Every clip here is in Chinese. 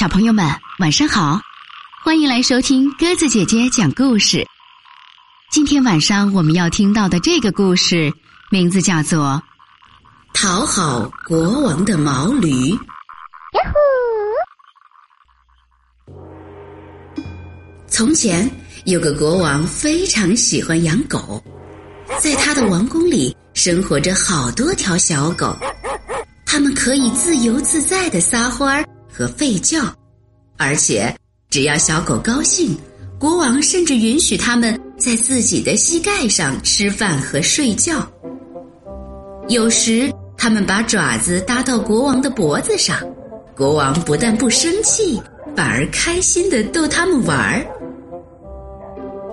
小朋友们，晚上好！欢迎来收听鸽子姐姐讲故事。今天晚上我们要听到的这个故事，名字叫做《讨好国王的毛驴》。从前有个国王，非常喜欢养狗，在他的王宫里生活着好多条小狗，它们可以自由自在的撒欢儿。和吠叫，而且只要小狗高兴，国王甚至允许它们在自己的膝盖上吃饭和睡觉。有时，他们把爪子搭到国王的脖子上，国王不但不生气，反而开心的逗他们玩儿。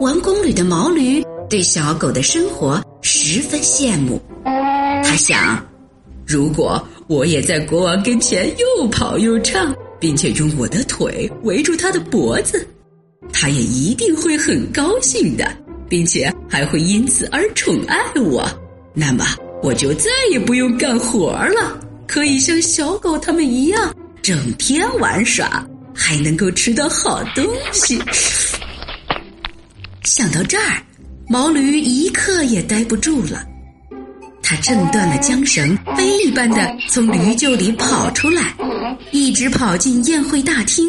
王宫里的毛驴对小狗的生活十分羡慕，他想。如果我也在国王跟前又跑又唱，并且用我的腿围住他的脖子，他也一定会很高兴的，并且还会因此而宠爱我。那么我就再也不用干活了，可以像小狗他们一样整天玩耍，还能够吃到好东西。想到这儿，毛驴一刻也待不住了。他挣断了缰绳，飞一般的从驴厩里跑出来，一直跑进宴会大厅。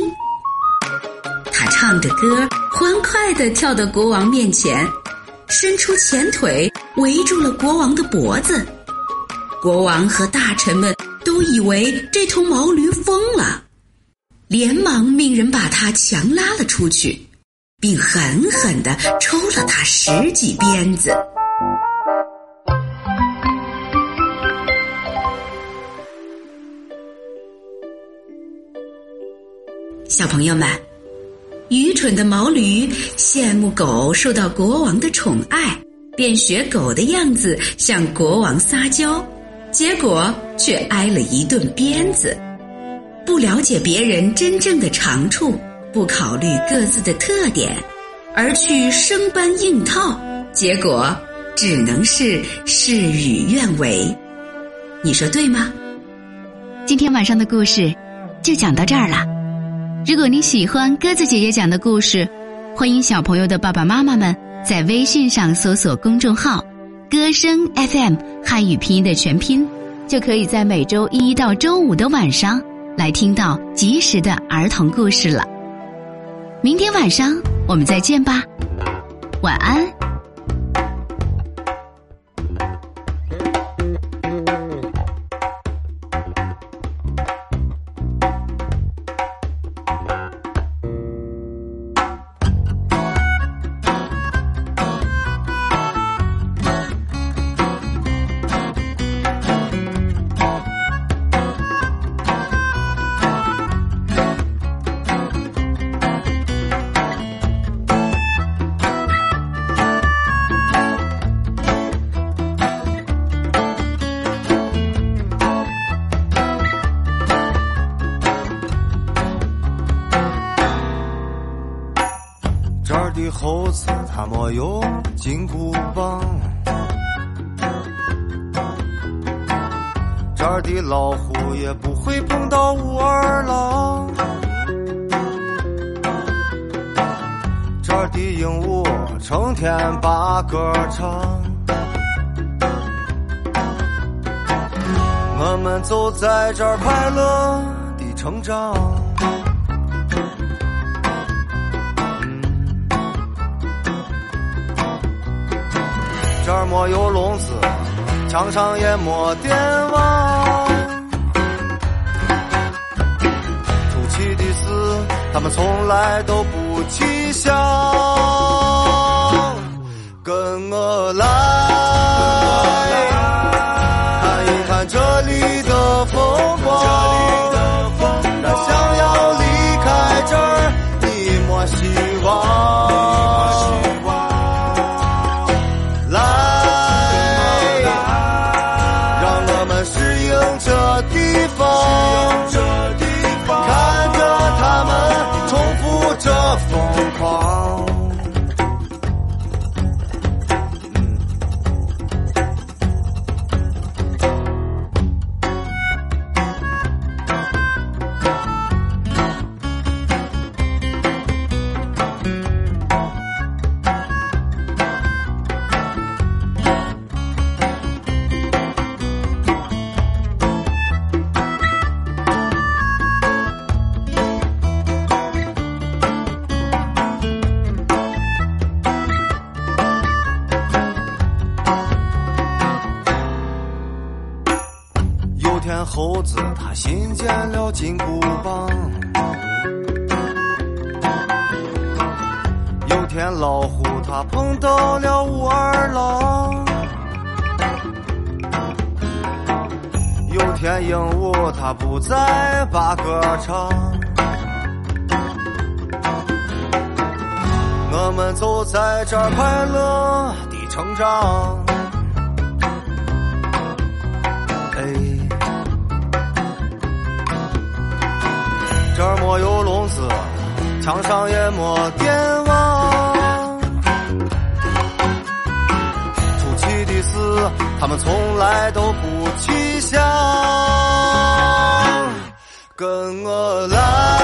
他唱着歌，欢快地跳到国王面前，伸出前腿围住了国王的脖子。国王和大臣们都以为这头毛驴疯了，连忙命人把他强拉了出去，并狠狠地抽了他十几鞭子。小朋友们，愚蠢的毛驴羡慕狗受到国王的宠爱，便学狗的样子向国王撒娇，结果却挨了一顿鞭子。不了解别人真正的长处，不考虑各自的特点，而去生搬硬套，结果只能是事与愿违。你说对吗？今天晚上的故事就讲到这儿了。如果你喜欢鸽子姐姐讲的故事，欢迎小朋友的爸爸妈妈们在微信上搜索公众号“歌声 FM” 汉语拼音的全拼，就可以在每周一到周五的晚上来听到及时的儿童故事了。明天晚上我们再见吧，晚安。没有金箍棒，这儿的老虎也不会碰到武二郎，这儿的鹦鹉成天把歌唱，我们就在这儿快乐的成长。没有笼子，墙上也没电网。出奇的是，他们从来都不起响。fall. 猴子他新建了金箍棒，有天老虎他碰到了武二郎，有天鹦鹉它不再把歌唱，我们就在这快乐的成长。这儿没有笼子，墙上也没电网。出奇的是，他们从来都不去想。跟我来，